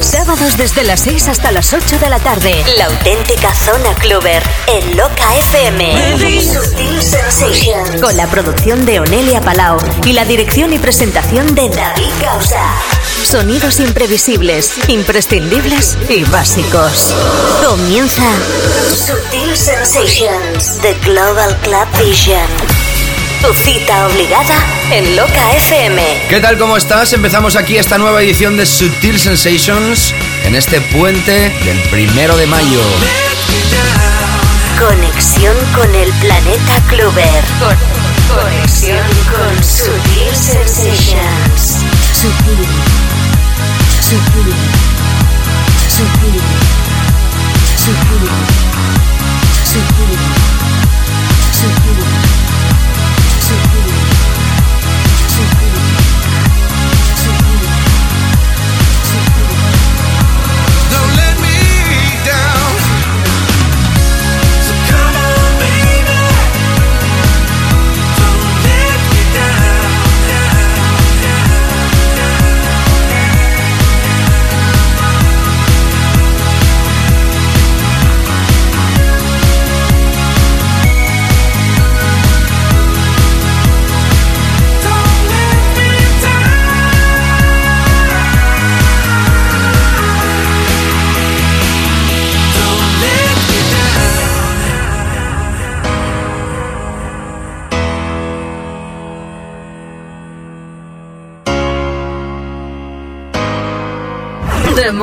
Sábados desde las 6 hasta las 8 de la tarde. La auténtica zona cluber en Loca FM. Sutil Sensations. Con la producción de Onelia Palau y la dirección y presentación de David Causa. Sonidos imprevisibles, imprescindibles y básicos. Comienza Sutil Sensations, The Global Club Vision. Tu cita obligada en Loca FM. ¿Qué tal? ¿Cómo estás? Empezamos aquí esta nueva edición de Sutil Sensations en este puente del primero de mayo. Conexión con el planeta Cluber. conexión con Sutil Sensations. Sutil. Sutil. Sutil. Sutil.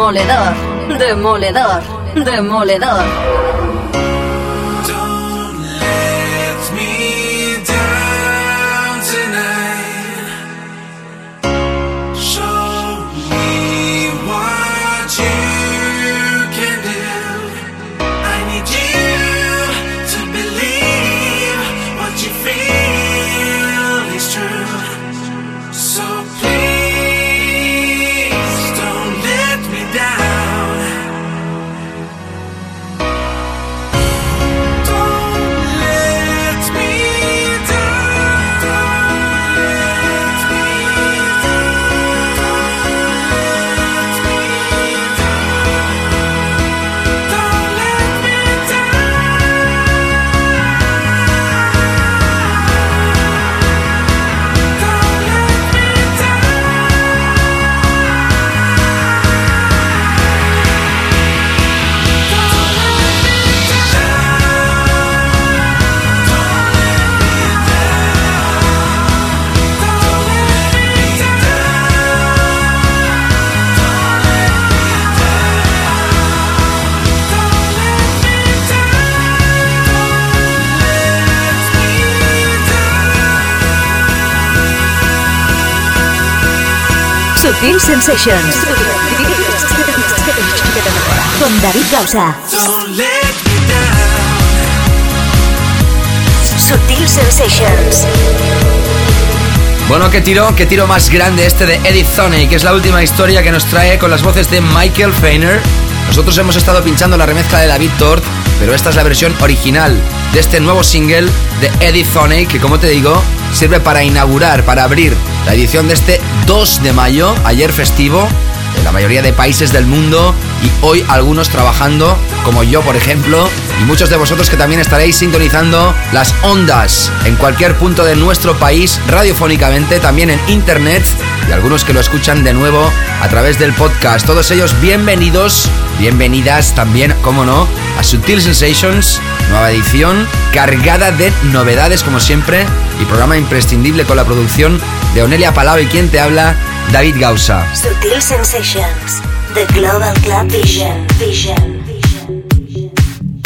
Demoledor. Demoledor. Demoledor. Sensations. Con David Gausa. Sutil Sensations. Bueno, qué tiro, qué tiro más grande este de Edith Thoney, que es la última historia que nos trae con las voces de Michael Feiner. Nosotros hemos estado pinchando la remezcla de David Tort, pero esta es la versión original de este nuevo single de Edith Thoney, que como te digo, sirve para inaugurar, para abrir la edición de este 2 de mayo, ayer festivo, la mayoría de países del mundo y hoy algunos trabajando, como yo por ejemplo, y muchos de vosotros que también estaréis sintonizando las ondas en cualquier punto de nuestro país radiofónicamente, también en internet y algunos que lo escuchan de nuevo a través del podcast. Todos ellos bienvenidos, bienvenidas también, como no, a Sutil Sensations, nueva edición cargada de novedades como siempre y programa imprescindible con la producción de Onelia Palau y quien te habla, David Gausa. Sutil Sensations. The Global Club Vision. Vision.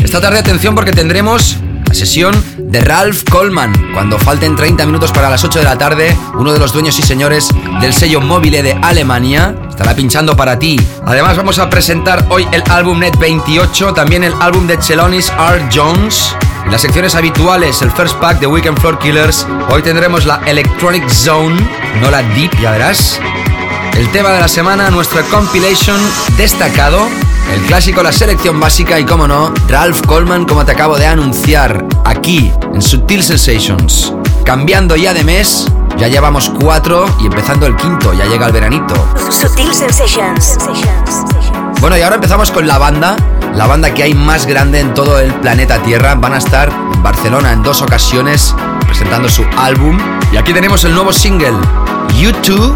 Esta tarde atención porque tendremos La sesión de Ralph Coleman, cuando falten 30 minutos para las 8 de la tarde, uno de los dueños y señores del sello Mobile de Alemania estará pinchando para ti. Además vamos a presentar hoy el álbum Net 28, también el álbum de Chelonis R. Jones. Y las secciones habituales, el first pack de Weekend Floor Killers. Hoy tendremos la Electronic Zone, no la Deep, ya verás. El tema de la semana, nuestra compilation destacado. El clásico, la selección básica y, como no, Ralph Coleman, como te acabo de anunciar, aquí, en Sutil Sensations. Cambiando ya de mes, ya llevamos cuatro y empezando el quinto, ya llega el veranito. Sutil Sensations. Bueno, y ahora empezamos con la banda, la banda que hay más grande en todo el planeta Tierra. Van a estar en Barcelona en dos ocasiones presentando su álbum. Y aquí tenemos el nuevo single, U2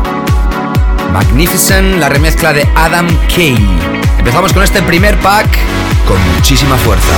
Magnificent, la remezcla de Adam Kay. Empezamos con este primer pack con muchísima fuerza.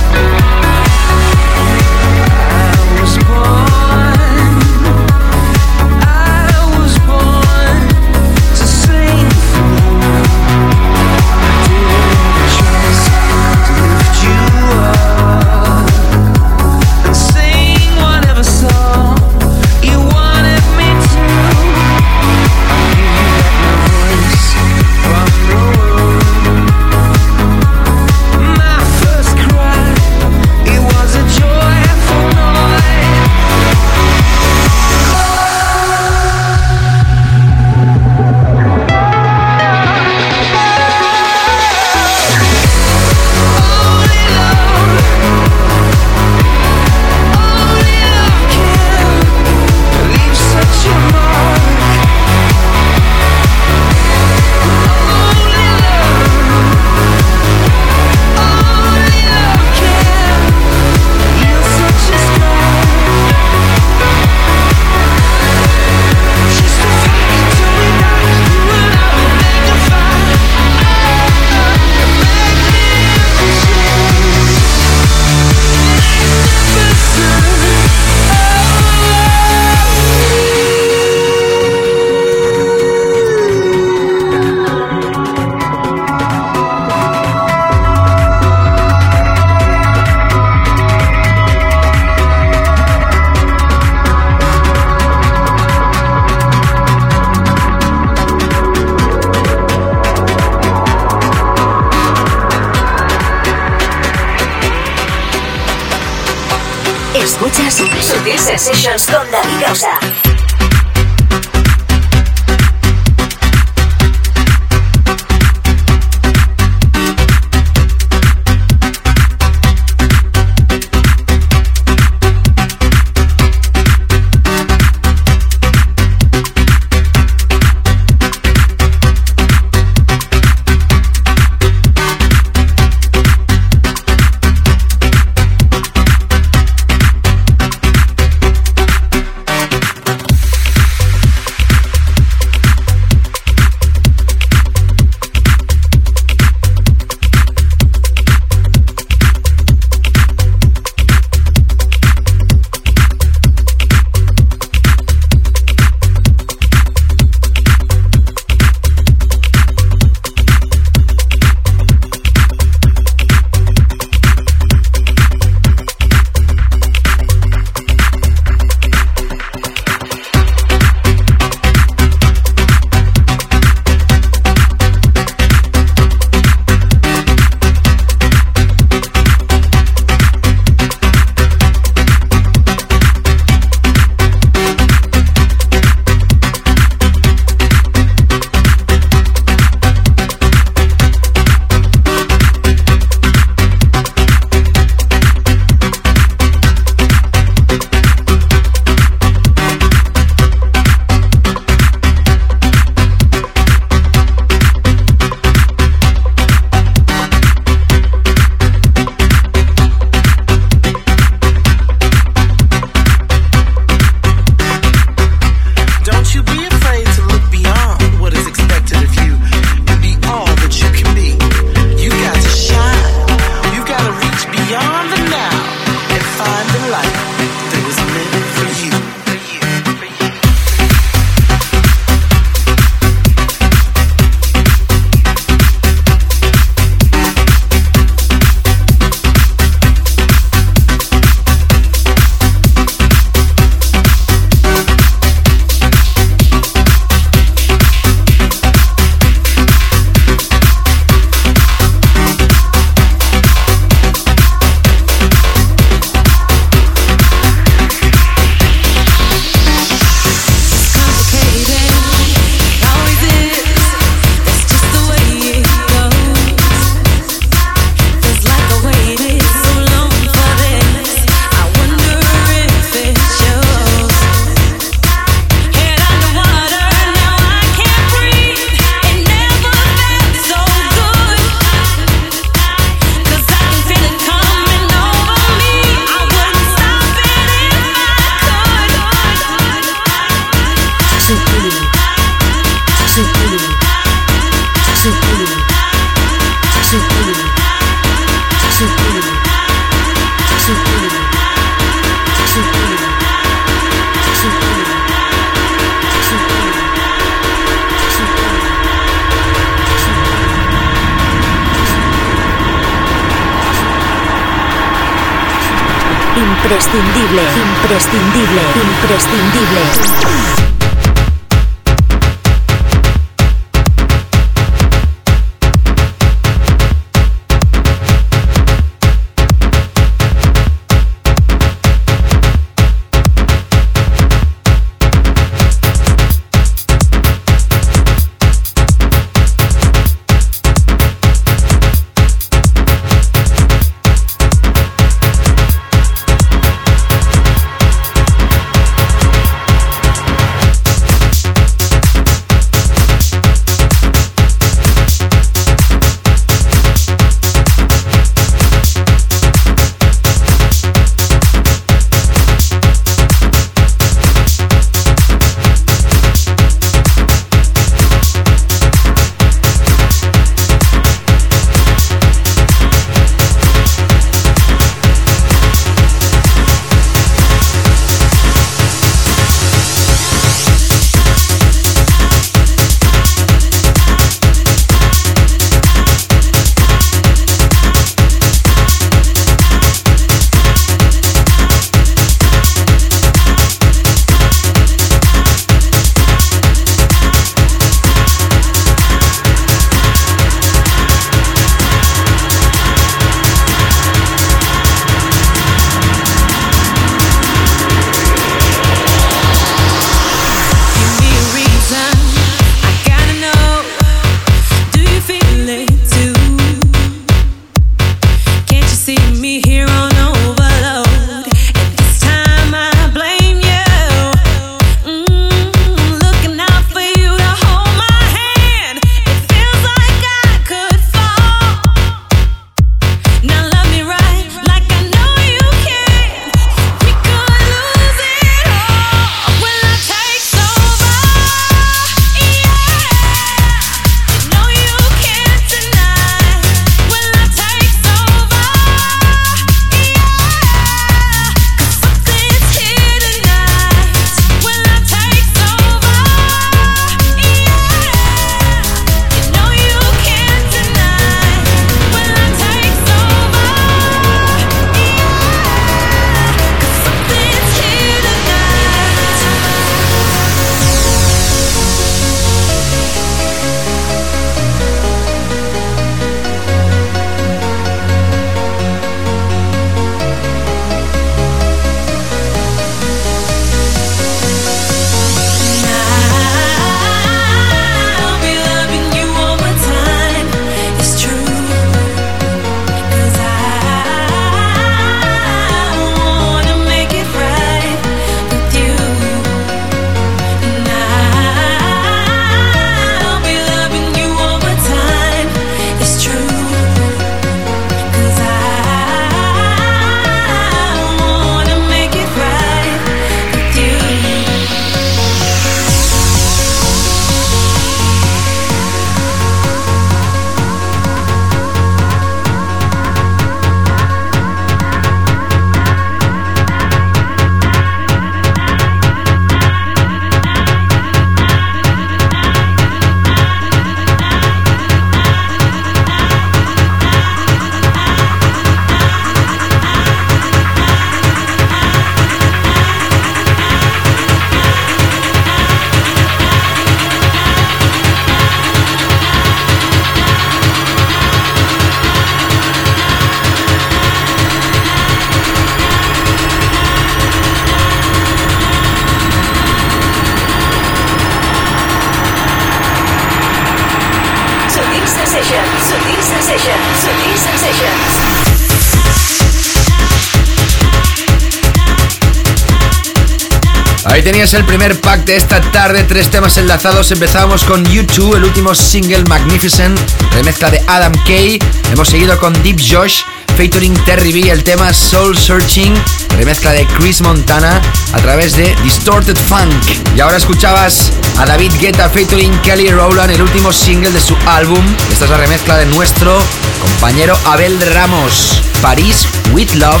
Tenías el primer pack de esta tarde, tres temas enlazados. Empezamos con YouTube, el último single Magnificent, remezcla de Adam Kay. Hemos seguido con Deep Josh, featuring Terry B, el tema Soul Searching, remezcla de Chris Montana a través de Distorted Funk. Y ahora escuchabas a David Guetta featuring Kelly Rowland, el último single de su álbum. Esta es la remezcla de nuestro compañero Abel Ramos, Paris with Love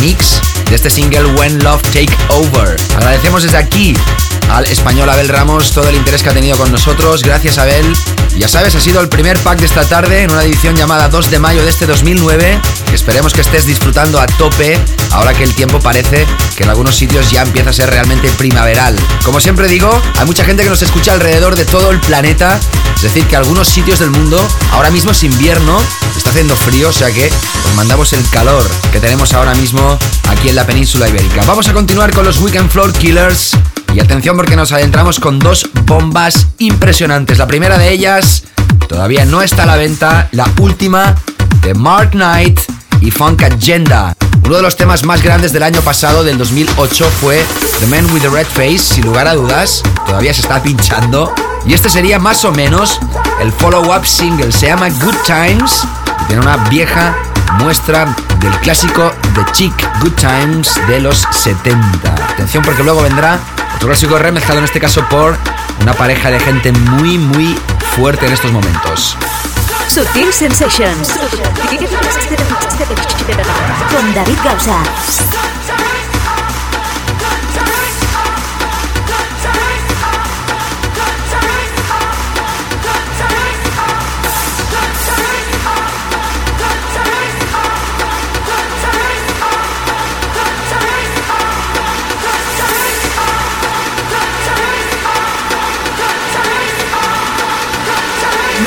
mix de este single When Love Take Over. Agradecemos desde aquí al español Abel Ramos todo el interés que ha tenido con nosotros. Gracias, Abel. Ya sabes, ha sido el primer pack de esta tarde en una edición llamada 2 de mayo de este 2009. Esperemos que estés disfrutando a tope ahora que el tiempo parece que en algunos sitios ya empieza a ser realmente primaveral. Como siempre digo, hay mucha gente que nos escucha alrededor de todo el planeta. Es decir, que algunos sitios del mundo ahora mismo es invierno, está haciendo frío, o sea que os mandamos el calor que tenemos ahora mismo aquí en la península ibérica. Vamos a continuar con los Weekend Floor Killers. Y atención porque nos adentramos con dos bombas impresionantes. La primera de ellas todavía no está a la venta, la última de Mark Knight y Funk Agenda. Uno de los temas más grandes del año pasado, del 2008, fue The Man with the Red Face, sin lugar a dudas. Todavía se está pinchando. Y este sería más o menos el follow-up single. Se llama Good Times y tiene una vieja muestra del clásico The Chick Good Times de los 70. Atención porque luego vendrá clásico remezclado en este caso por una pareja de gente muy muy fuerte en estos momentos. Sutil Sensations. Con David Gausa.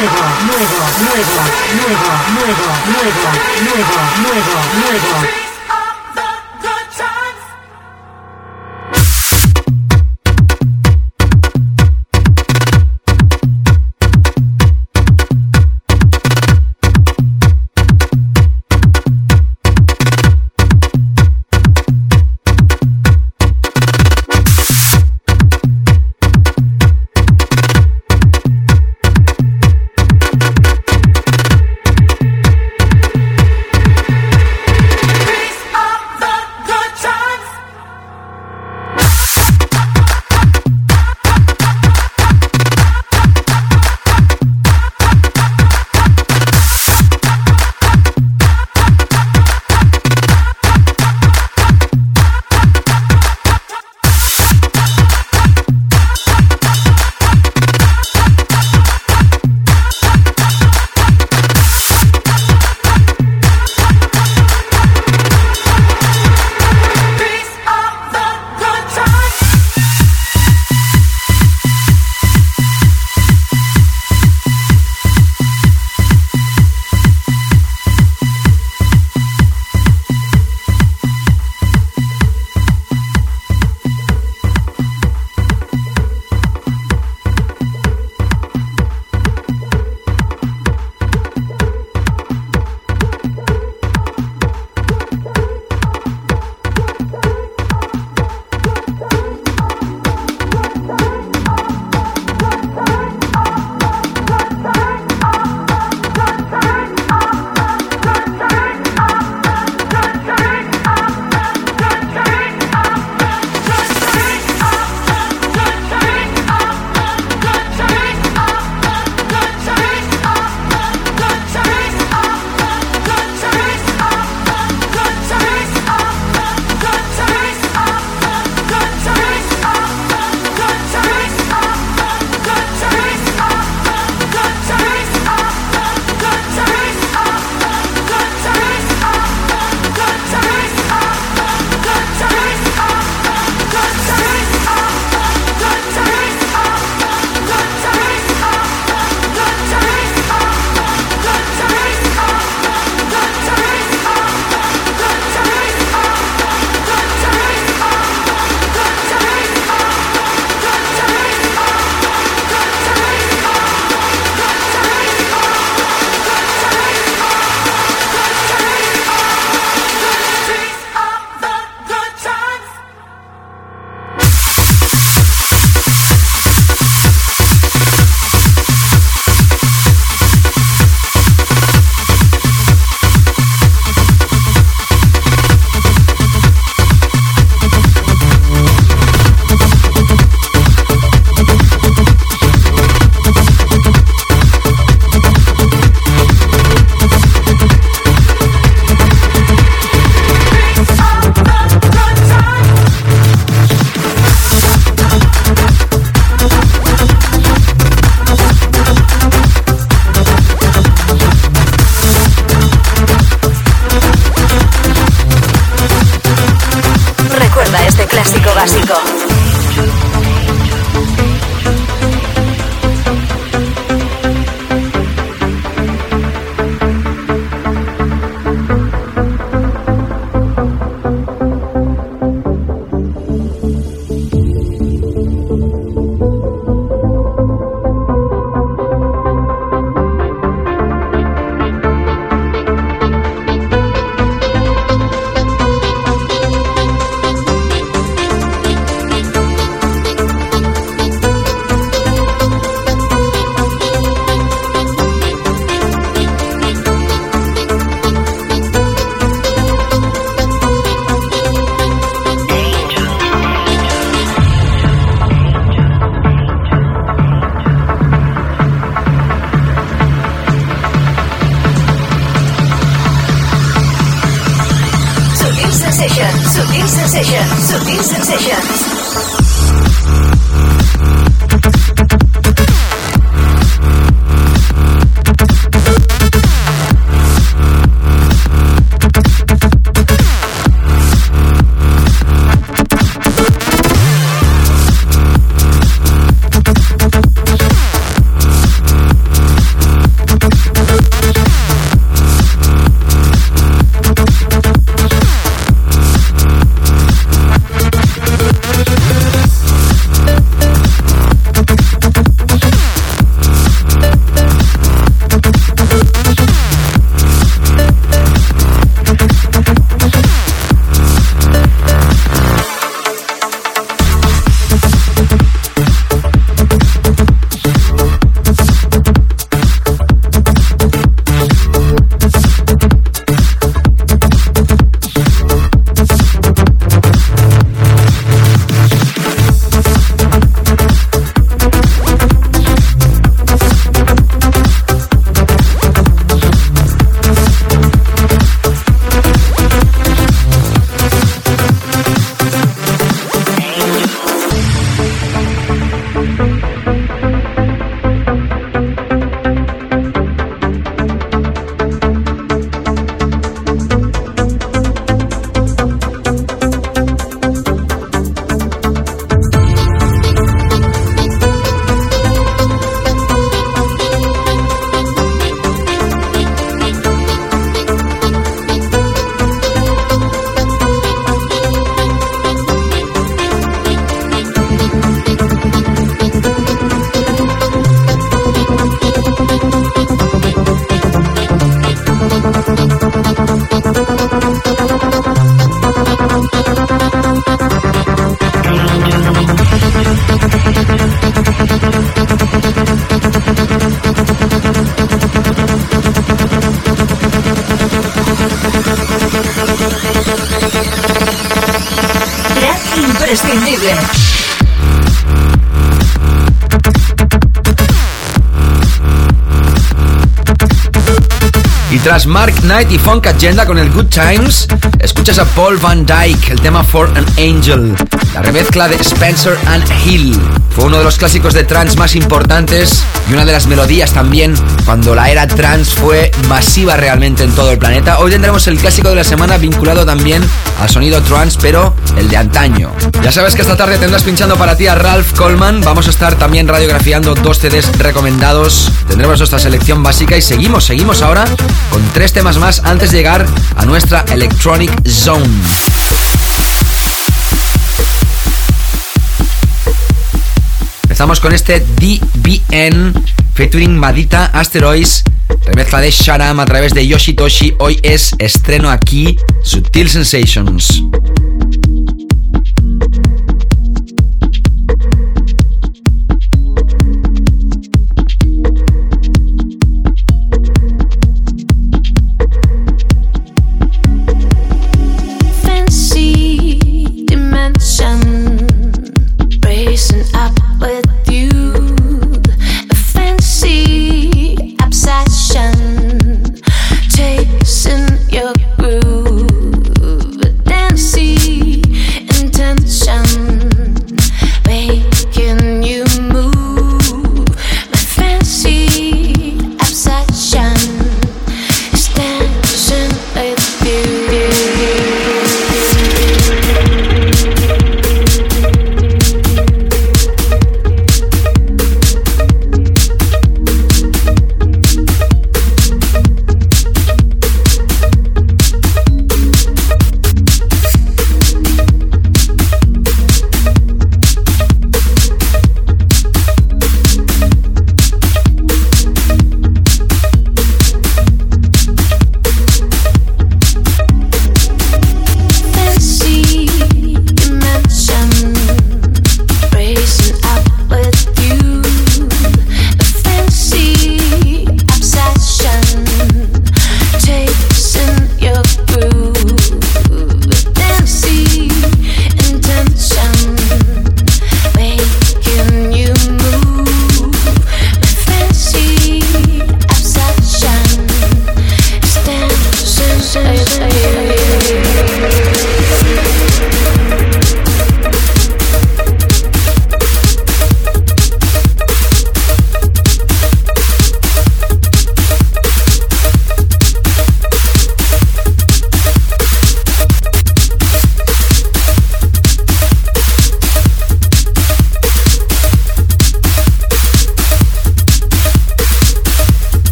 Nuevo, nuevo, nuevo, nuevo, nuevo, nuevo, nuevo, nuevo, nuevo. Knight y Funk Agenda con el Good Times, escuchas a Paul Van Dyke, el tema For an Angel, la remezcla de Spencer and Hill. Fue uno de los clásicos de trance más importantes y una de las melodías también cuando la era trance fue masiva realmente en todo el planeta. Hoy tendremos el clásico de la semana vinculado también al sonido trance, pero el de antaño. Ya sabes que esta tarde tendrás pinchando para ti a Ralph Coleman. Vamos a estar también radiografiando dos CDs recomendados. Tendremos nuestra selección básica y seguimos, seguimos ahora con tres temas más antes de llegar a nuestra Electronic Zone. Empezamos con este DBN featuring Madita Asteroids, remezcla de Sharam a través de Yoshitoshi. Hoy es estreno aquí, Sutil Sensations.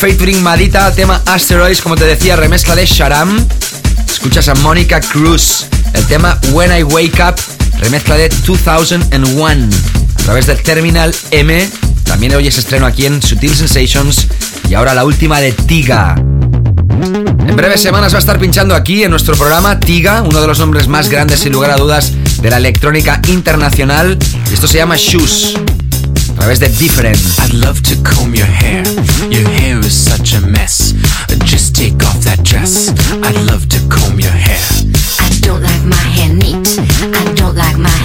Featuring Madita, tema Asteroids, como te decía, remezcla de Sharam. Escuchas a Mónica Cruz, el tema When I Wake Up, remezcla de 2001. A través del Terminal M, también oyes estreno aquí en Sutil Sensations. Y ahora la última de Tiga. En breves semanas va a estar pinchando aquí en nuestro programa Tiga, uno de los nombres más grandes sin lugar a dudas de la electrónica internacional. Esto se llama Shoes. A través de Different. I'd love to comb your hair. Your hair is such a mess. Just take off that dress. I'd love to comb your hair. I don't like my hair neat. I don't like my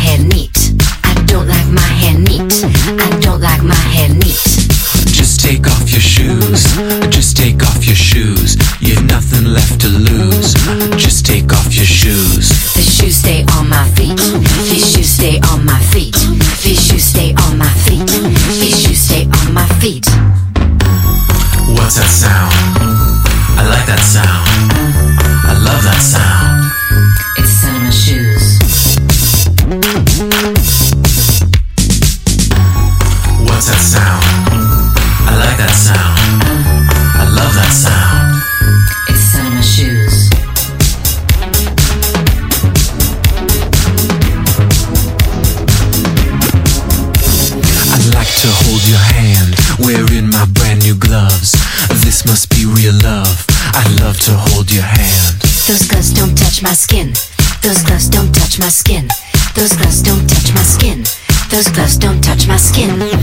my skin. Those gloves don't touch my skin. Those gloves don't touch my skin.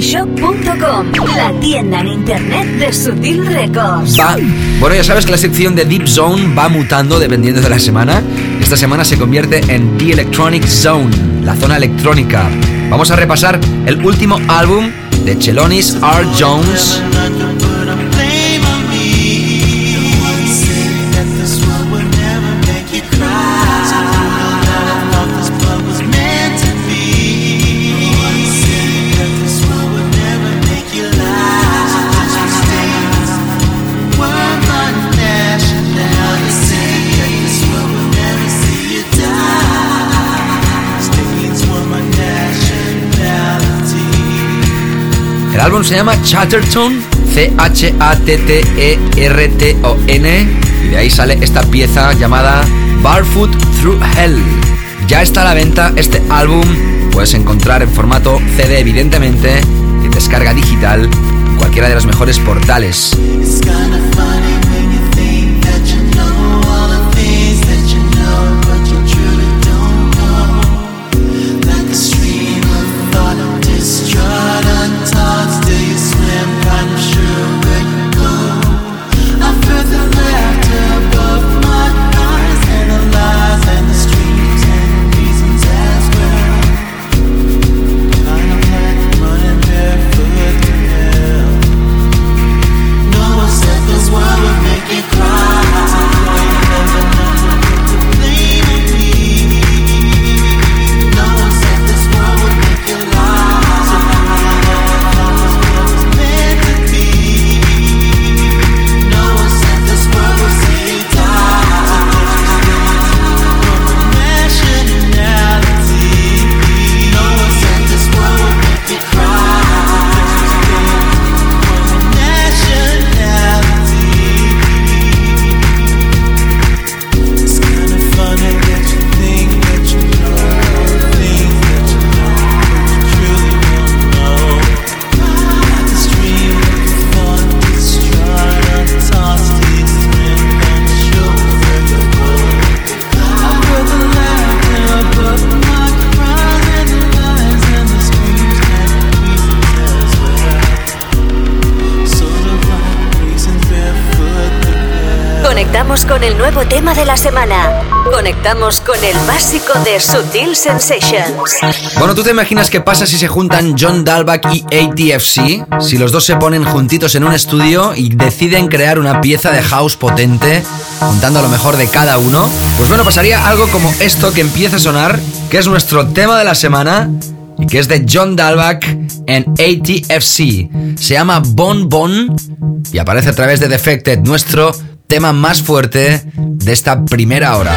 SutilCoffeeShop.com, la tienda en internet de Sutil Records. Bueno, ya sabes que la sección de Deep Zone va mutando dependiendo de la semana. Esta semana se convierte en The Electronic Zone, la zona electrónica. Vamos a repasar el último álbum de Chelonis R. Jones. Álbum se llama Chatterton, C-H-A-T-T-E-R-T-O-N, y de ahí sale esta pieza llamada Barefoot Through Hell. Ya está a la venta este álbum, puedes encontrar en formato CD evidentemente, en descarga digital, en cualquiera de los mejores portales. Conectamos con el básico de Sutil Sensations. Bueno, ¿tú te imaginas qué pasa si se juntan John Dalbach y ATFC? Si los dos se ponen juntitos en un estudio y deciden crear una pieza de house potente, juntando lo mejor de cada uno. Pues bueno, pasaría algo como esto que empieza a sonar, que es nuestro tema de la semana y que es de John Dalbach en ATFC. Se llama Bon Bon y aparece a través de Defected, nuestro tema más fuerte de esta primera hora.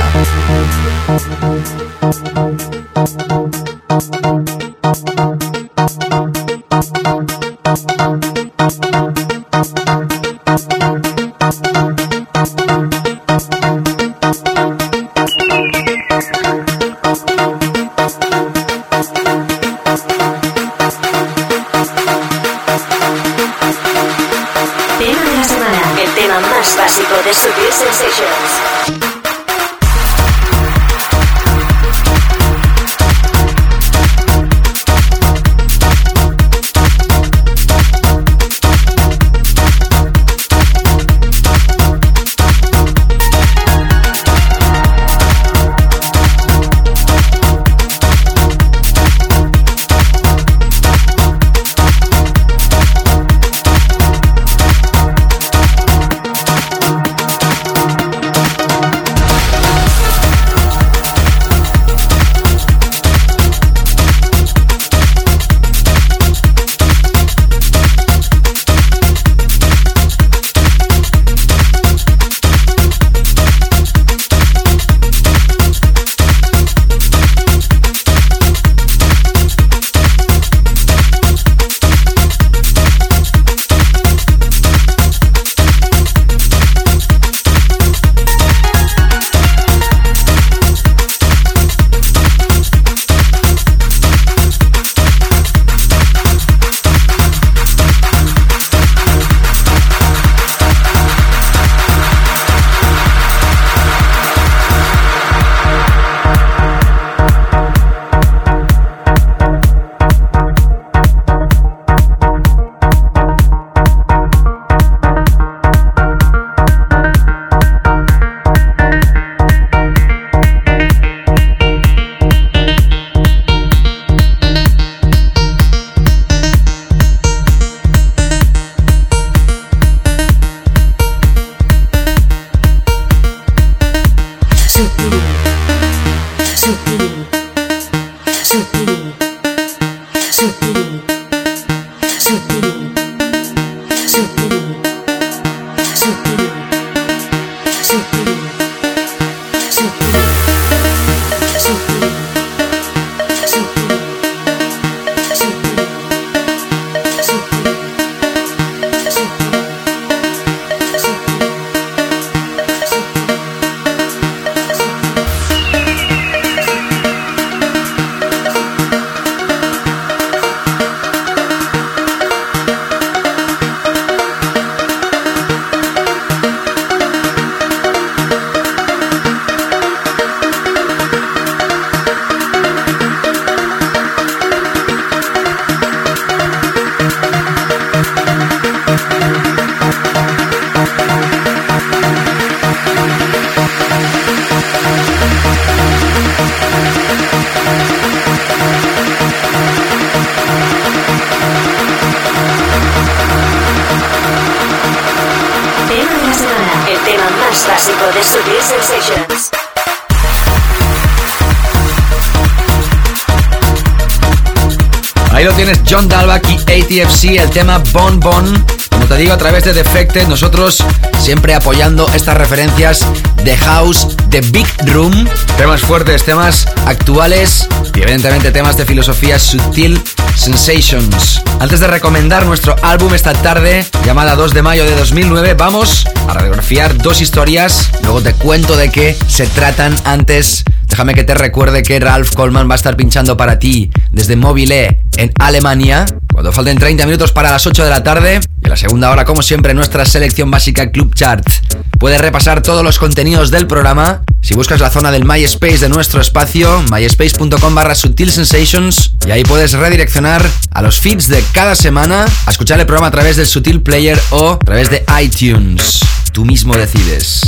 El tema Bon Bon. Como te digo, a través de Defected, nosotros siempre apoyando estas referencias de House, de Big Room. Temas fuertes, temas actuales y evidentemente temas de filosofía sutil Sensations. Antes de recomendar nuestro álbum esta tarde, llamada 2 de mayo de 2009, vamos a radiografiar dos historias. Luego te cuento de qué se tratan antes. Déjame que te recuerde que Ralph Coleman va a estar pinchando para ti desde Mobile en Alemania. Cuando falten 30 minutos para las 8 de la tarde. Y la segunda hora, como siempre, nuestra selección básica Club Chart. Puedes repasar todos los contenidos del programa si buscas la zona del MySpace de nuestro espacio, myspace.com barra Sutil Sensations, y ahí puedes redireccionar a los feeds de cada semana a escuchar el programa a través del Sutil Player o a través de iTunes. Tú mismo decides.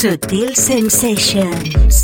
Sutil Sensations.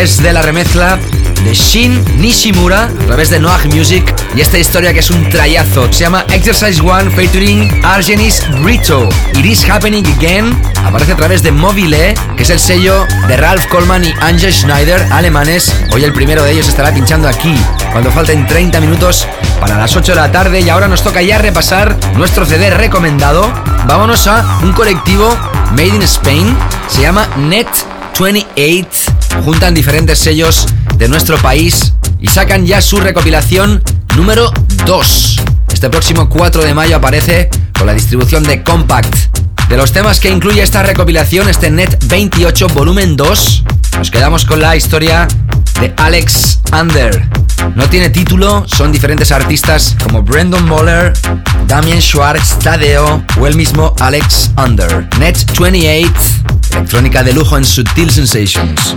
Través de la remezcla de Shin Nishimura, a través de Noir Music, y esta historia que es un trayazo. Se llama Exercise One featuring Argenis Brito. It is happening again. Aparece a través de Mobile, que es el sello de Ralph Coleman y Angel Schneider, alemanes. Hoy el primero de ellos estará pinchando aquí, cuando falten 30 minutos para las 8 de la tarde. Y ahora nos toca ya repasar nuestro CD recomendado. Vámonos a un colectivo Made in Spain. Se llama Net 28. Juntan diferentes sellos de nuestro país y sacan ya su recopilación número 2. Este próximo 4 de mayo aparece con la distribución de Compact. De los temas que incluye esta recopilación, este Net 28 volumen 2, nos quedamos con la historia de Alex Under. No tiene título, son diferentes artistas como Brandon Moller, Damien Schwartz, Tadeo o el mismo Alex Under. Net 28, electrónica de lujo en Sutil Sensations.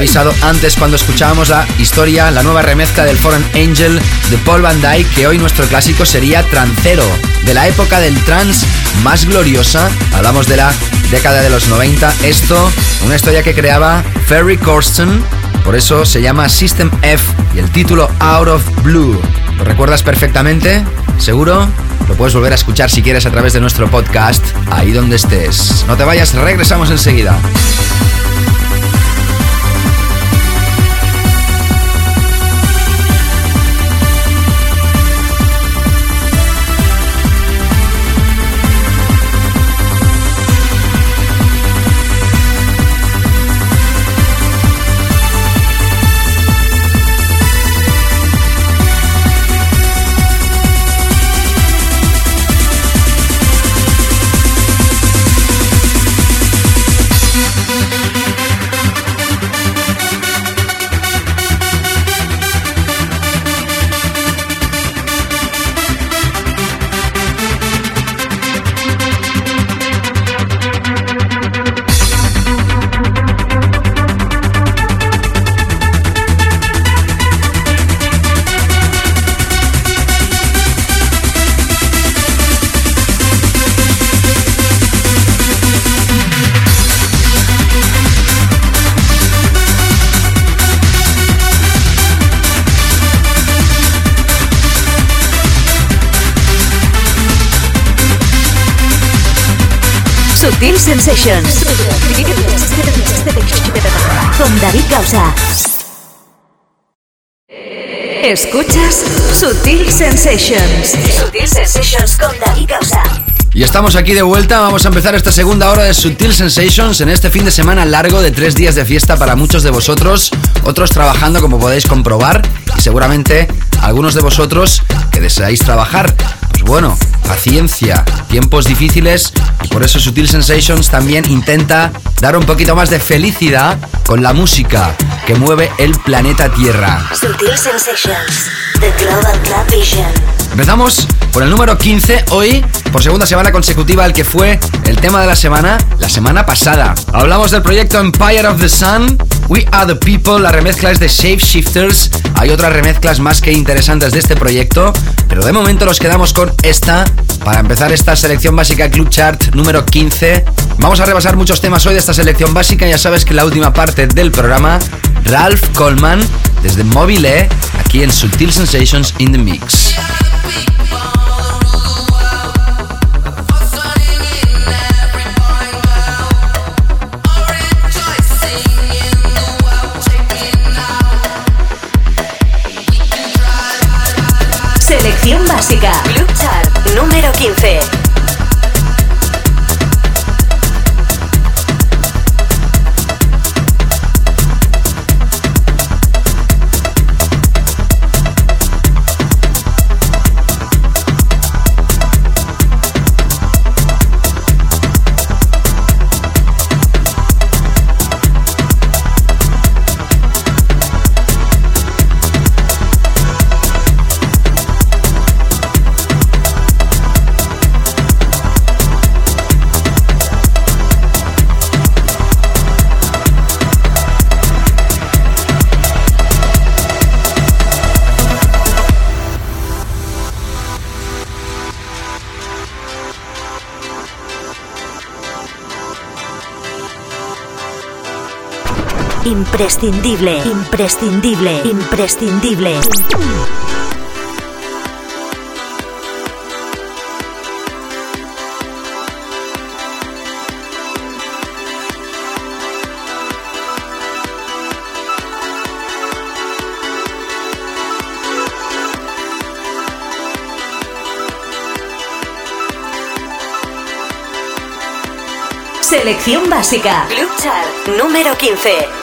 Avisado antes cuando escuchábamos la historia, la nueva remezcla del Foreign Angel de Paul Van Dyke, que hoy nuestro clásico sería Trancero, de la época del trance más gloriosa. Hablamos de la década de los 90. Esto, una historia que creaba Ferry Corsten, por eso se llama System F y el título Out of Blue. ¿Lo recuerdas perfectamente? ¿Seguro? Lo puedes volver a escuchar si quieres a través de nuestro podcast, ahí donde estés. No te vayas, regresamos enseguida. Sensations. Con David Gausa. Escuchas Sutil Sensations. Sutil Sensations con David Gausa. Y estamos aquí de vuelta, vamos a empezar esta segunda hora de Sutil Sensations en este fin de semana largo de tres días de fiesta para muchos de vosotros, otros trabajando como podéis comprobar y seguramente algunos de vosotros que deseáis trabajar. Pues bueno, paciencia, tiempos difíciles y por eso Sutil Sensations también intenta dar un poquito más de felicidad con la música que mueve el planeta Tierra. Sensations. The Global. Empezamos por el número 15 hoy, por segunda semana consecutiva, el que fue el tema de la semana, la semana pasada. Hablamos del proyecto Empire of the Sun, We Are the People, la remezcla es de Shape Shifters. Hay otras remezclas más que interesantes de este proyecto, pero de momento nos quedamos con esta para empezar esta selección básica Club Chart número 15. Vamos a repasar muchos temas hoy de esta selección básica, ya sabes que la última parte del programa, Ralph Coleman desde Mobile, aquí en Subtil Sensations in the Mix. Selección básica. Club Chart número 15. Imprescindible, imprescindible, imprescindible. Selección básica. Club número 15.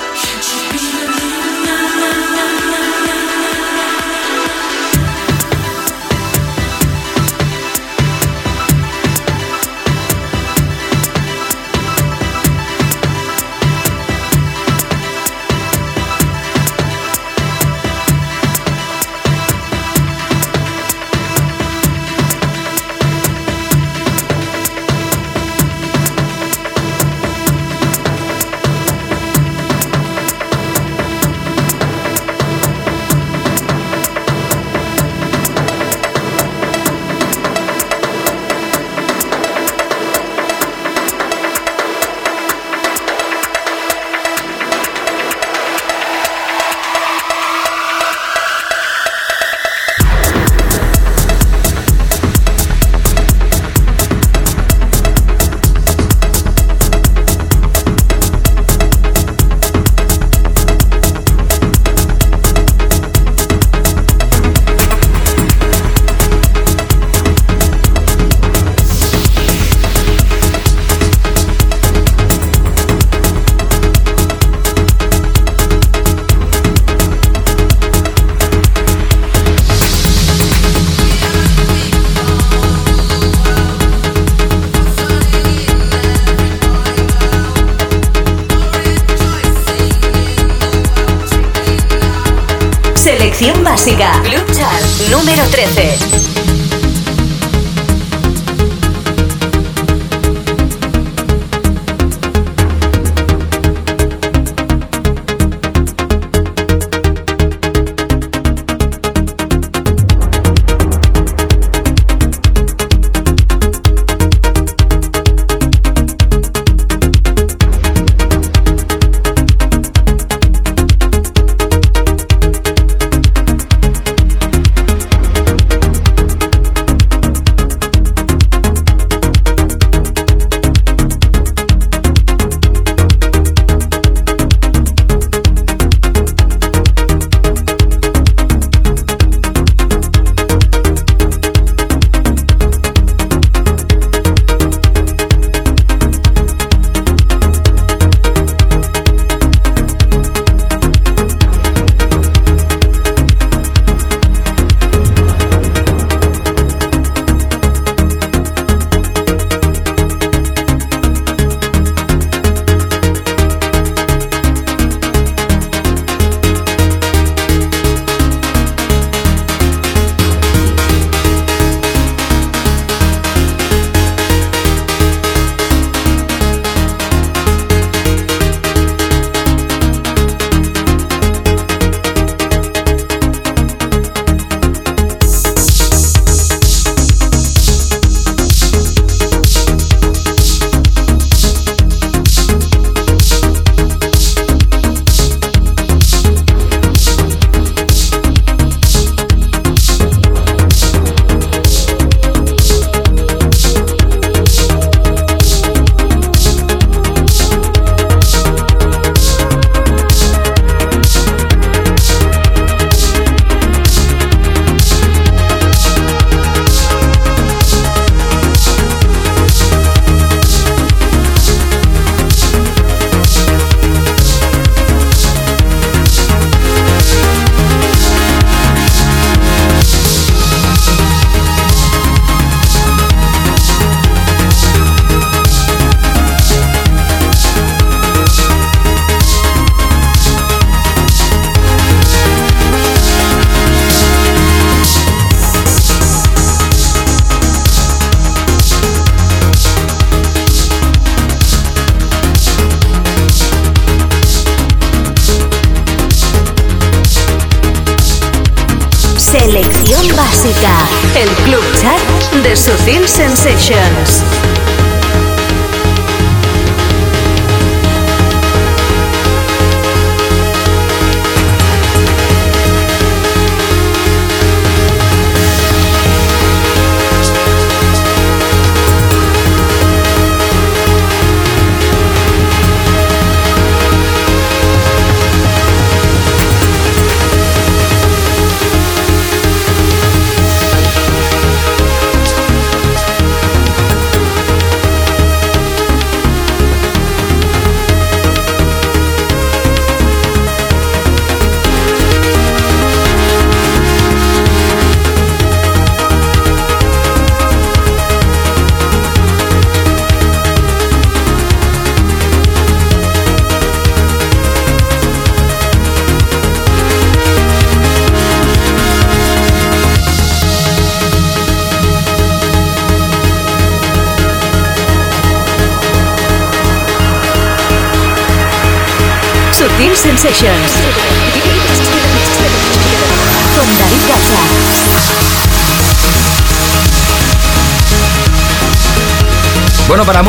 Sensations.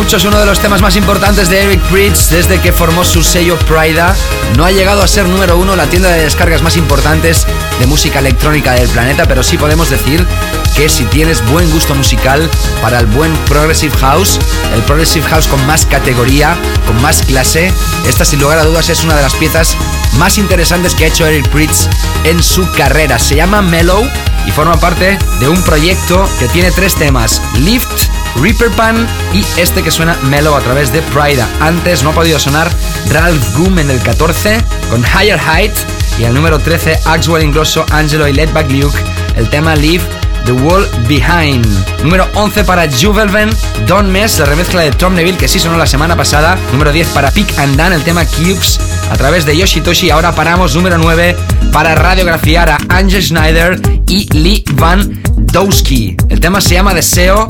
Muchos uno de los temas más importantes de Eric Bridge desde que formó su sello Prida no ha llegado a ser número uno la tienda de descargas más importantes de música electrónica del planeta, pero sí podemos decir que si tienes buen gusto musical para el buen Progressive House, el Progressive House con más categoría, con más clase, esta sin lugar a dudas es una de las piezas más interesantes que ha hecho Eric Bridge en su carrera. Se llama Mellow y forma parte de un proyecto que tiene tres temas: Lift, Reaper Pan y este que suena Mellow a través de Prida. Antes no ha podido sonar Ralph Goom en el 14 con Higher Height y el número 13 Axwell Ingrosso, Angelo y Ledback Luke, el tema Leave The Wall Behind. Número 11 para Juvelven, Don't Mess, la remezcla de Tom Neville que sí sonó la semana pasada. Número 10 para Pick and Dan, el tema Cubes a través de Yoshitoshi. Ahora paramos número 9 para radiografiar a Angel Schneider y Lee Van Dowski. El tema se llama Deseo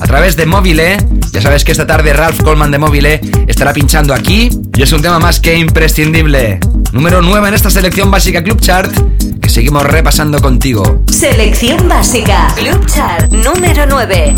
a través de Mobile. Ya sabes que esta tarde Ralph Coleman de Mobile estará pinchando aquí y es un tema más que imprescindible. Número 9 en esta selección básica Club Chart que seguimos repasando contigo. Selección básica. Club Chart número 9.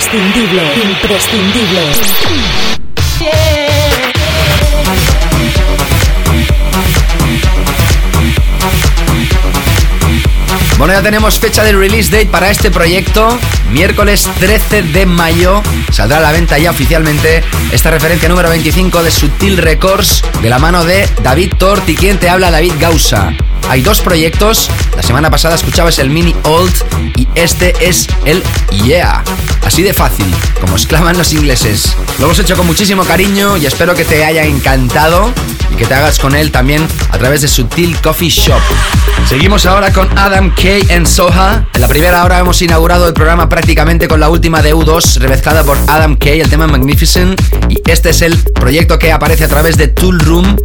Imprescindible, imprescindible. Bueno, ya tenemos fecha de release date para este proyecto. Miércoles 13 de mayo saldrá a la venta ya oficialmente esta referencia número 25 de Sutil Records de la mano de David Tort y quien te habla David Gausa. Hay dos proyectos. La semana pasada escuchabas el mini old y este es el yeah. Así de fácil, como exclaman los ingleses. Lo hemos hecho con muchísimo cariño y espero que te haya encantado y que te hagas con él también a través de Sutil Coffee Shop. Seguimos ahora con Adam K. en Soha. En la primera hora hemos inaugurado el programa prácticamente con la última de U2, remezclada por Adam K., el tema Magnificent. Y este es el proyecto que aparece a través de Tool Room.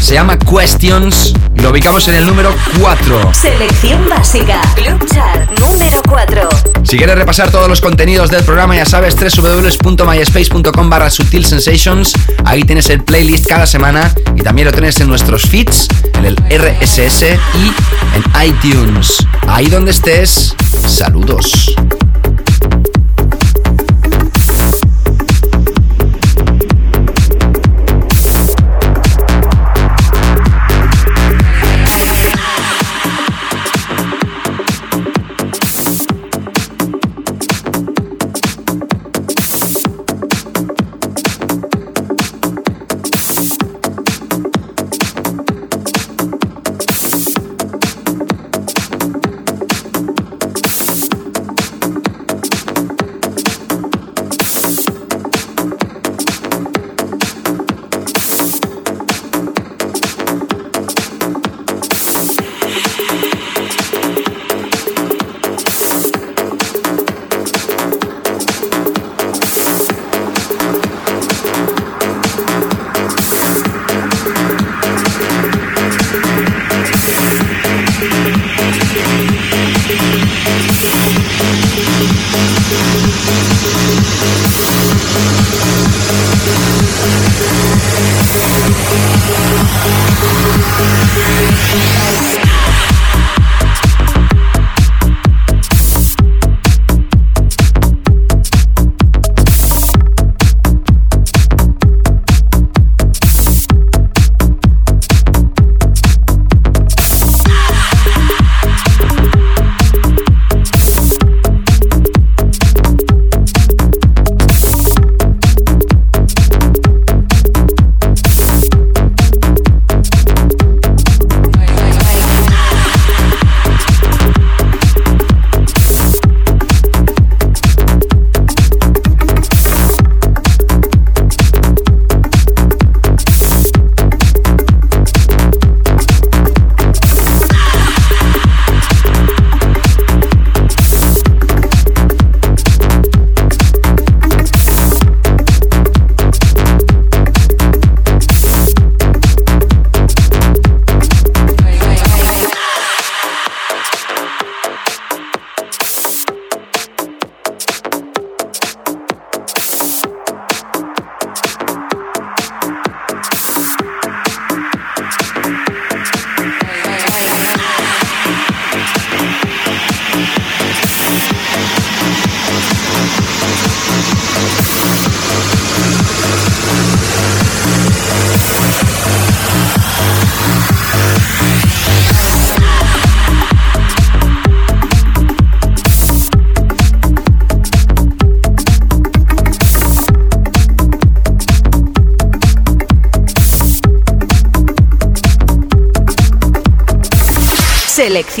Se llama Questions y lo ubicamos en el número 4. Selección básica. Club Chart número 4. Si quieres repasar todos los contenidos del programa, ya sabes, www.myspace.com barra Sutil Sensations. Ahí tienes el playlist cada semana y también lo tienes en nuestros feeds, en el RSS y en iTunes. Ahí donde estés, saludos.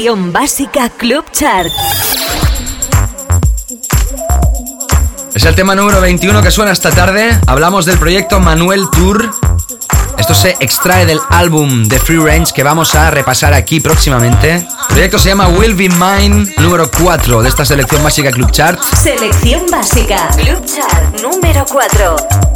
Básica Club Chart. Es el tema número 21 que suena esta tarde. Hablamos del proyecto Manuel Tour. Esto se extrae del álbum de Free Range que vamos a repasar aquí próximamente. El proyecto se llama Will Be Mine, número 4 de esta selección básica Club Chart. Selección básica Club Chart número 4.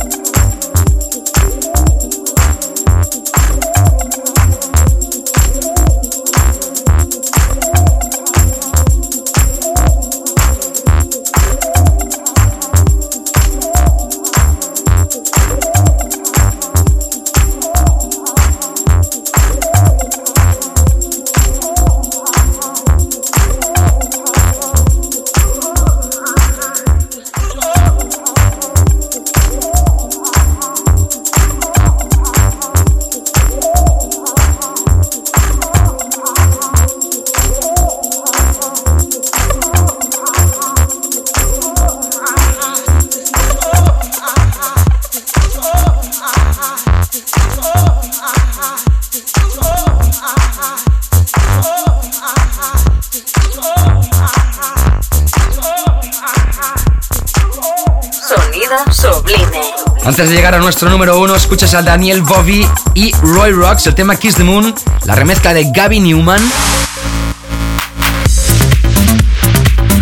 Antes de llegar a nuestro número 1, escuchas a Daniel Bobby y Roy Rocks, el tema Kiss the Moon, la remezcla de Gaby Newman.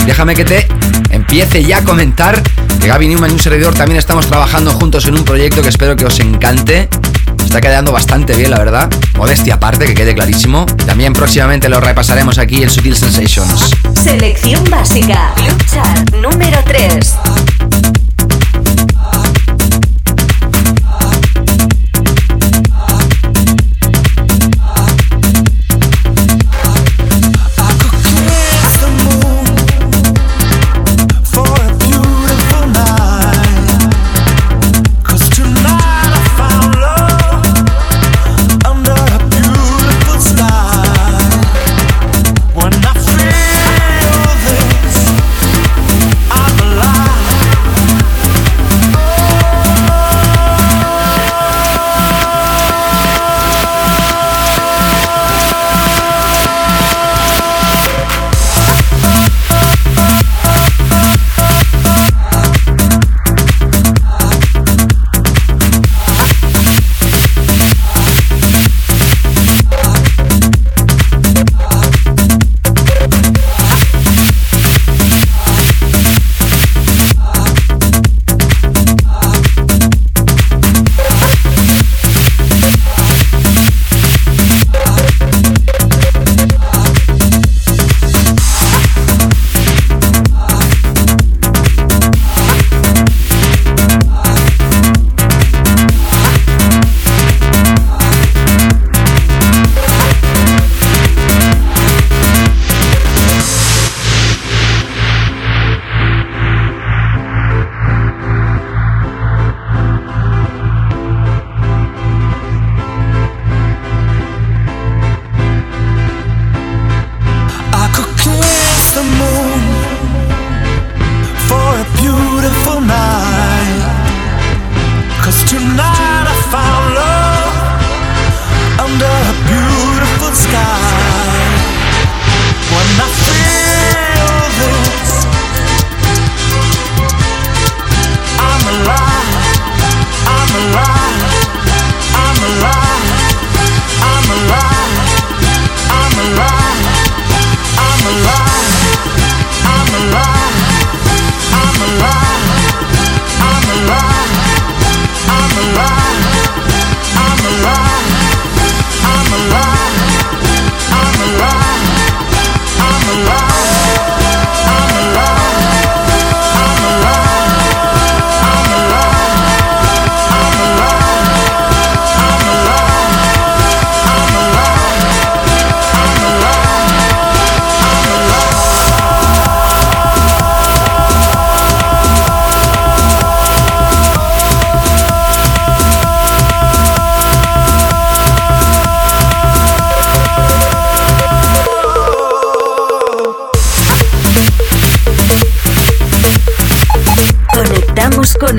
Déjame que te empiece ya a comentar que Gaby Newman y un servidor también estamos trabajando juntos en un proyecto que espero que os encante. Está quedando bastante bien, la verdad. Modestia aparte, que quede clarísimo. También próximamente lo repasaremos aquí en Sutil Sensations. Selección básica Club Chart número 3.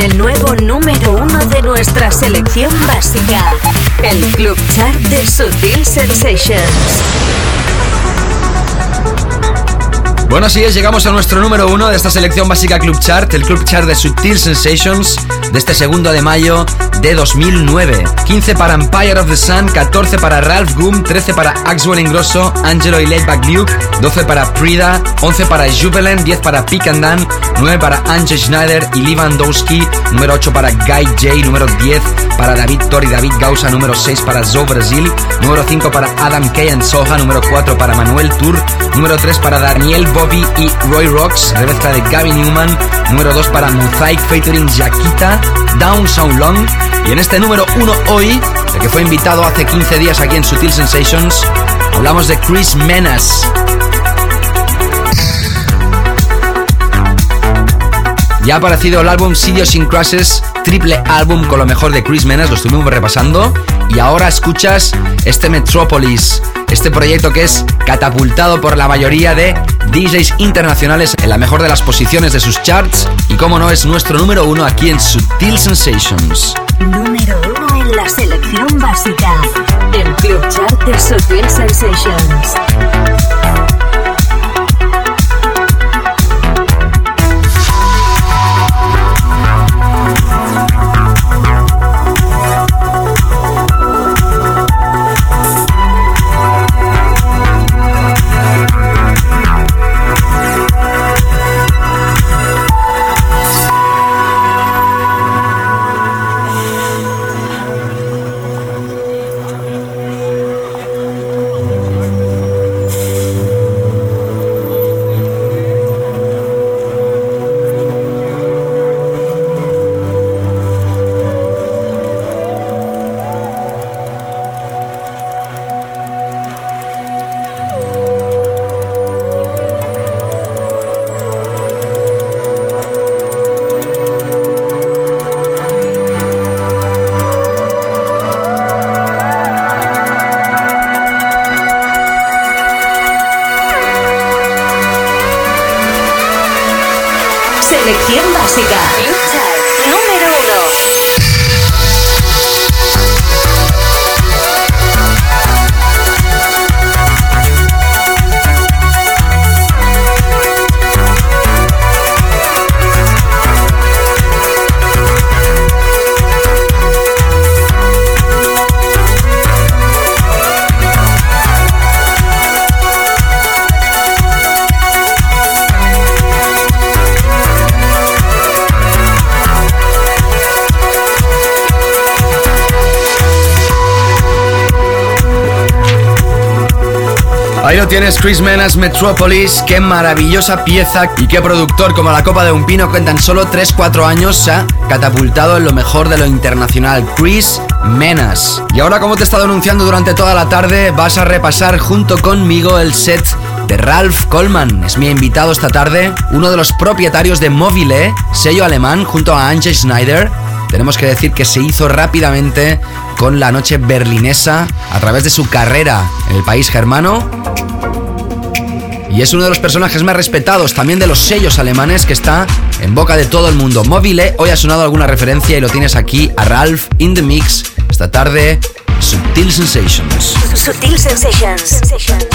El nuevo número uno de nuestra selección básica, el Club Chart de Sutil Sensations. Bueno, así es, llegamos a nuestro número uno de esta selección básica Club Chart, el Club Chart de Sutil Sensations de este segundo de mayo de 2009. 15 para Empire of the Sun, 14 para Ralph Goom, 13 para Axwell Ingrosso, Angelo y Laidback Luke, 12 para Prida, 11 para Jubilant, 10 para Pick and Dan, 9 para Anje Schneider y Lewandowski, número 8 para Guy J, número 10 para David Thor y David Gausa, número 6 para Zoe Brasil, número 5 para Adam Kay and Soha, número 4 para Manuel Tour, número 3 para Daniel Bobby y Roy Rocks, remezcla de Gavin Newman, número 2 para Mosaic featuring Jaquita, Down Sound Long, y en este número 1 hoy, el que fue invitado hace 15 días aquí en Sutil Sensations, hablamos de Chris Menas. Ya ha aparecido el álbum Idiosyncrasies, triple álbum con lo mejor de Chris Menas, lo estuvimos repasando. Y ahora escuchas este Metropolis, este proyecto que es catapultado por la mayoría de DJs internacionales en la mejor de las posiciones de sus charts. Y como no, es nuestro número uno aquí en Sutil Sensations. Número uno en la selección básica. El Club Chart de Sutil Sensations. Ahí lo tienes, Chris Menas Metropolis. Qué maravillosa pieza y qué productor como la Copa de un Pino que en tan solo 3-4 años se ha catapultado en lo mejor de lo internacional. Chris Menas. Y ahora, como te he estado anunciando durante toda la tarde, vas a repasar junto conmigo el set de Ralph Coleman. Es mi invitado esta tarde, uno de los propietarios de Mobile, sello alemán, junto a Ange Schneider. Tenemos que decir que se hizo rápidamente con la noche berlinesa a través de su carrera en el país germano. Y es uno de los personajes más respetados también de los sellos alemanes que está en boca de todo el mundo. Mobile, hoy ha sonado alguna referencia y lo tienes aquí a Ralph in the Mix esta tarde. Subtil Sensations. Sutil Sensations.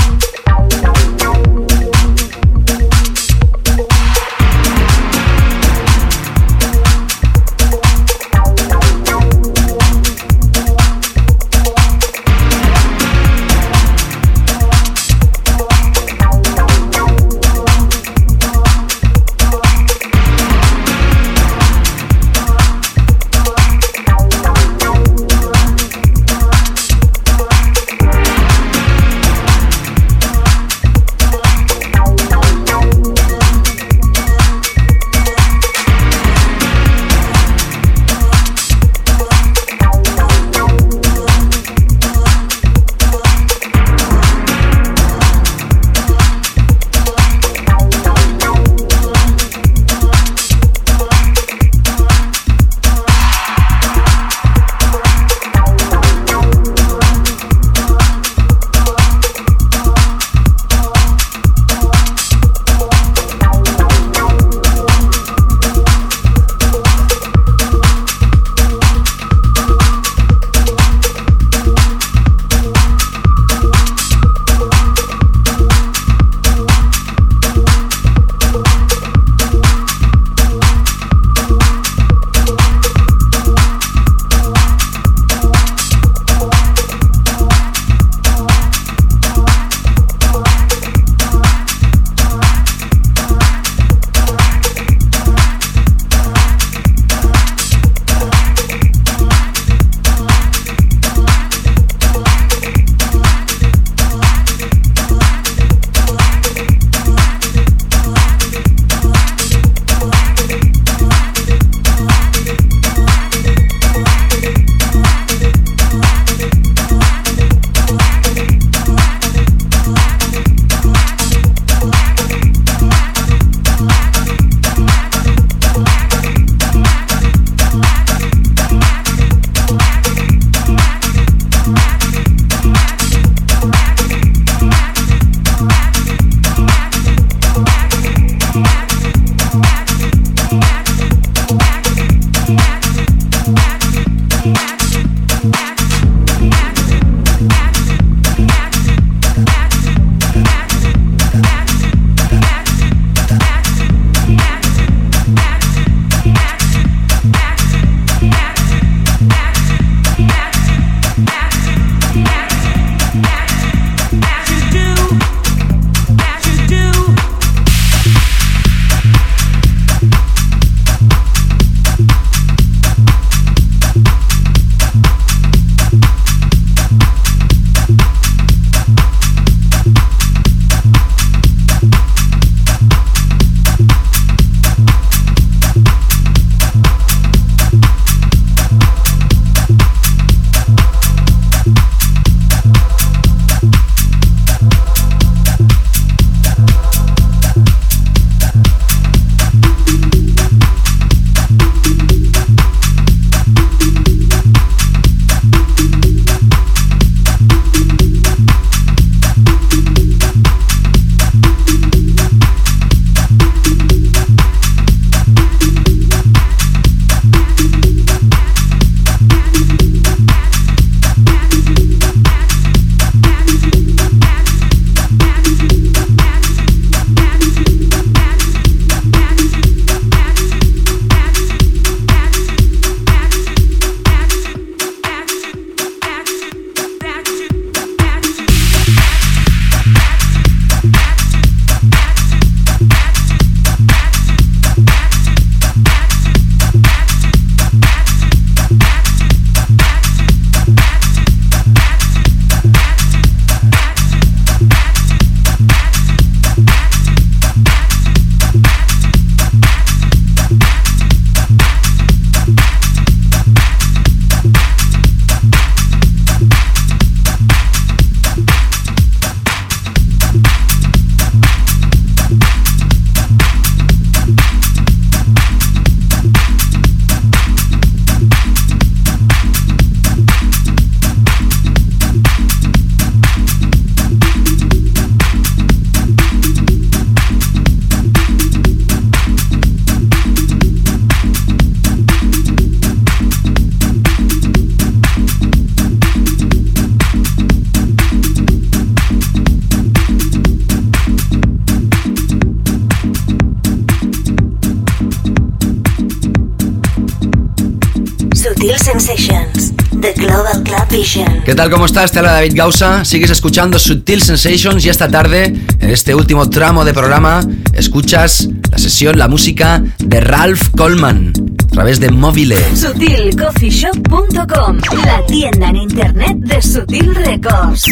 ¿Qué tal? ¿Cómo estás? Te habla David Gausa. Sigues escuchando Sutil Sensations y esta tarde, en este último tramo de programa, escuchas la sesión, la música de Ralph Coleman a través de Mobile. SutilCoffeeShop.com, la tienda en internet de Sutil Records.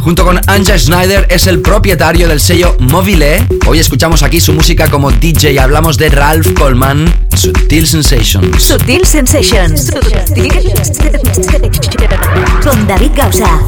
Junto con Anja Schneider es el propietario del sello Mobile. Hoy escuchamos aquí su música como DJ y hablamos de Ralph Coleman, Sutil Sensations. Sutil Sensations. Sensations. Con David Gausa.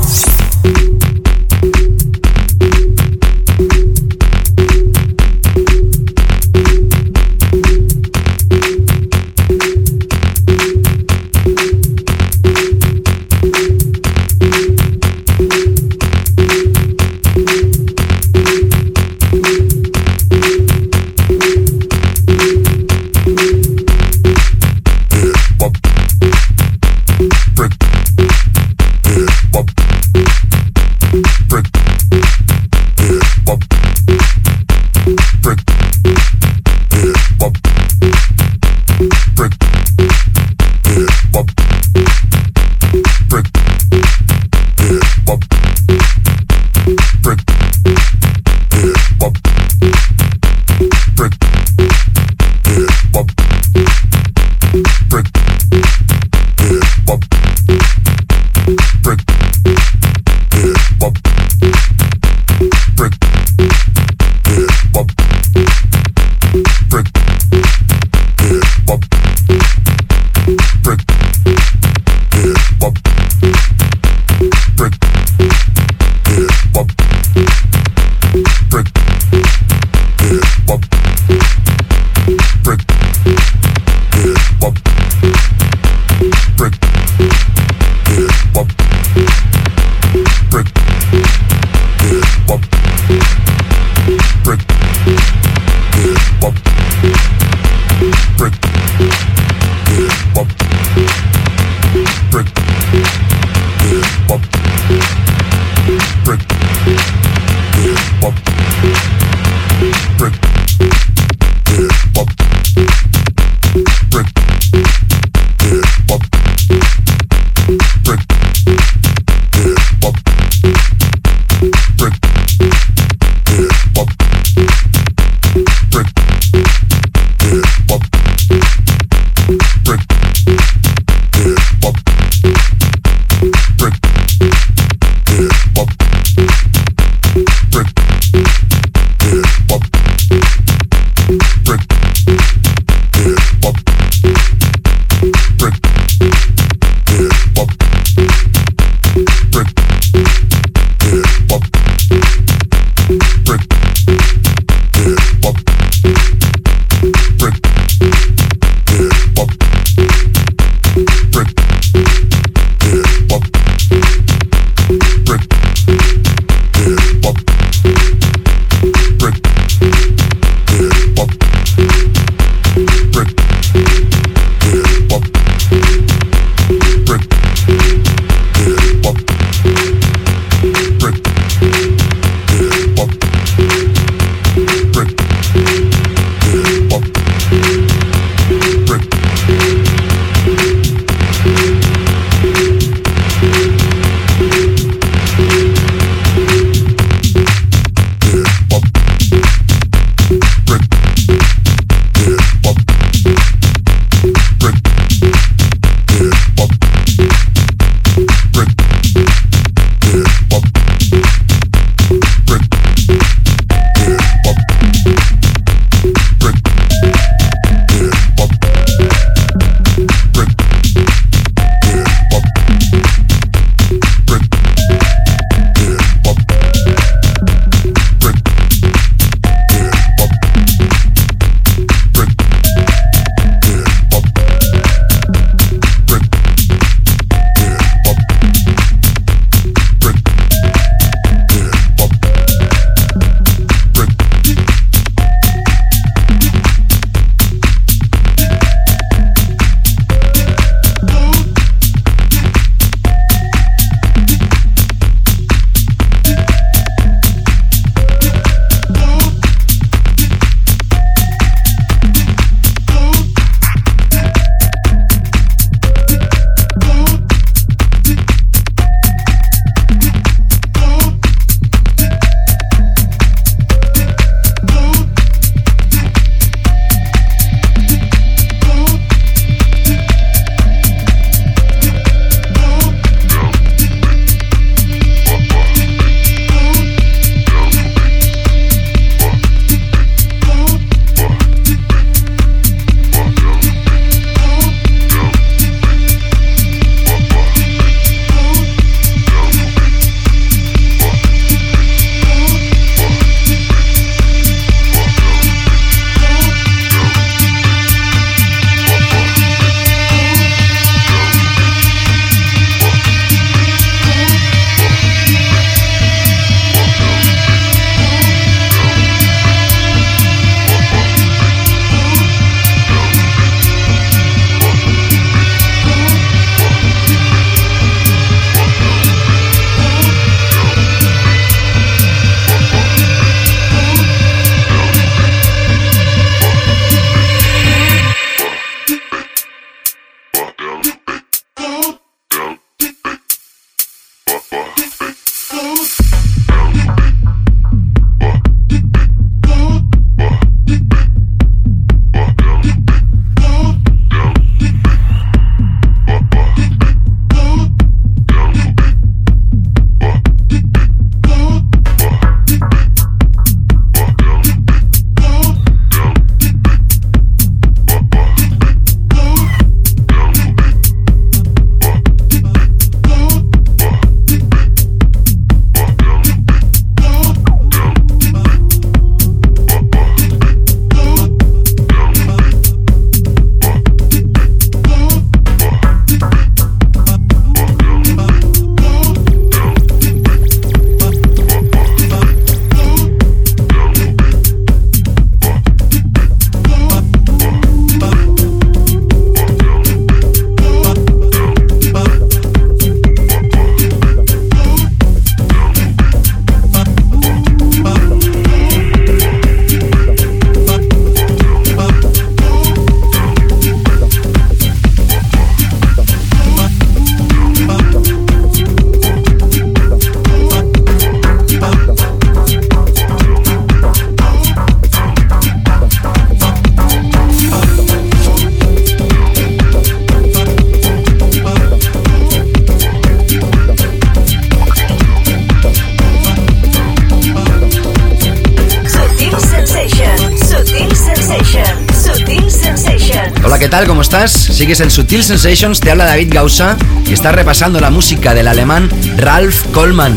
Sigues en Sutil Sensations, te habla David Gausa y estás repasando la música del alemán Ralph Coleman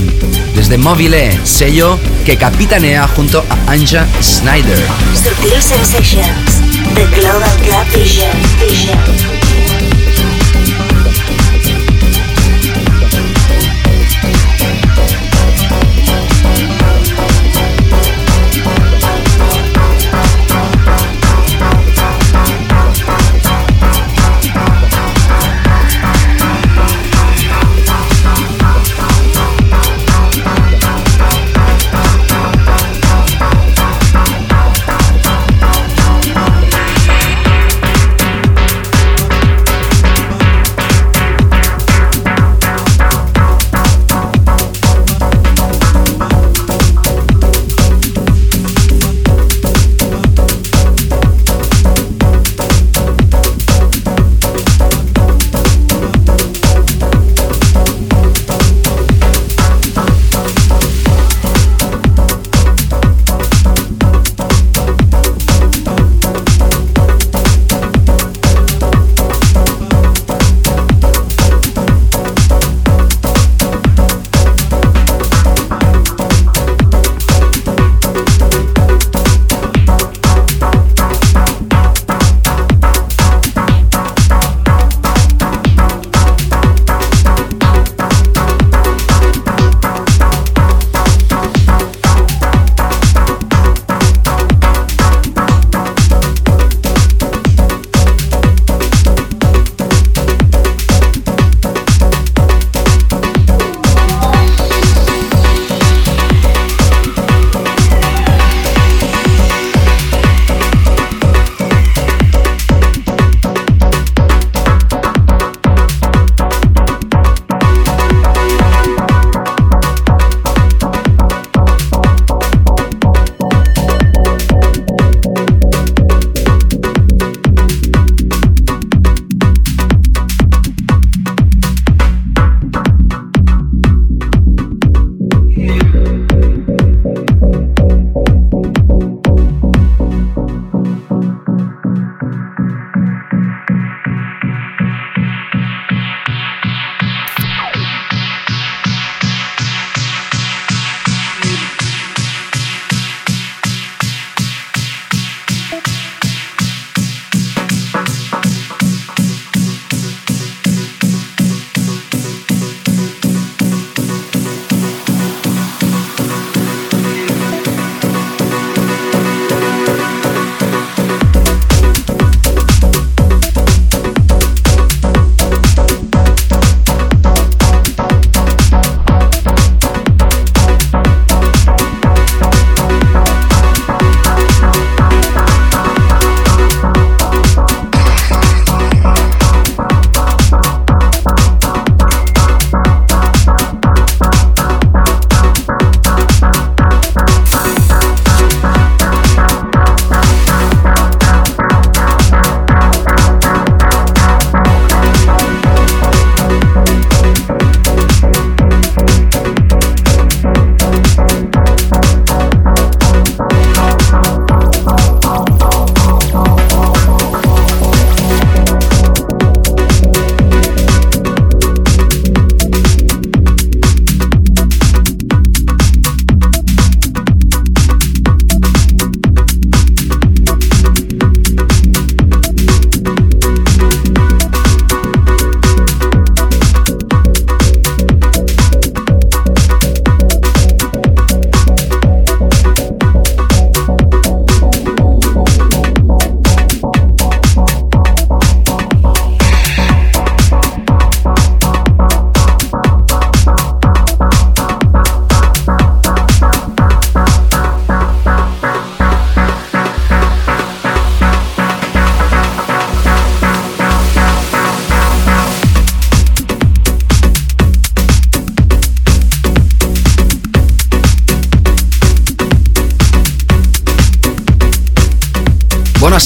desde Mobile, sello que capitanea junto a Anja Snyder. Sutil Sensations, The Club.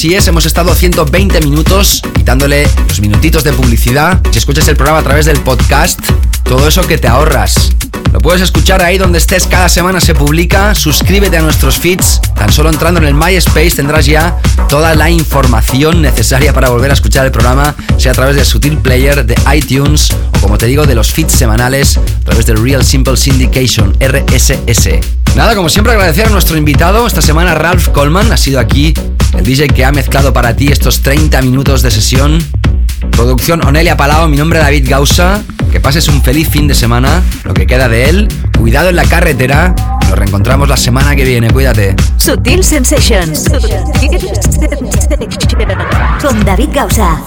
Así es, hemos estado haciendo 20 minutos, quitándole los minutitos de publicidad. Si escuchas el programa a través del podcast, todo eso que te ahorras Lo puedes escuchar ahí donde estés, cada semana se publica. Suscríbete a nuestros feeds. Tan solo entrando en el MySpace tendrás ya toda la información necesaria para volver a escuchar el programa, sea a través de Sutil Player, de iTunes o como te digo, de los feeds semanales a través del Real Simple Syndication, RSS. Nada, como siempre agradecer a nuestro invitado. Esta semana Ralph Coleman ha sido aquí el DJ que ha mezclado para ti estos 30 minutos de sesión. Producción Onelia Palao, mi nombre es David Gausa. Que pases un feliz fin de semana, lo que queda de él. Cuidado en la carretera. Nos reencontramos la semana que viene, cuídate. Sutil Sensations. Con David Gausa.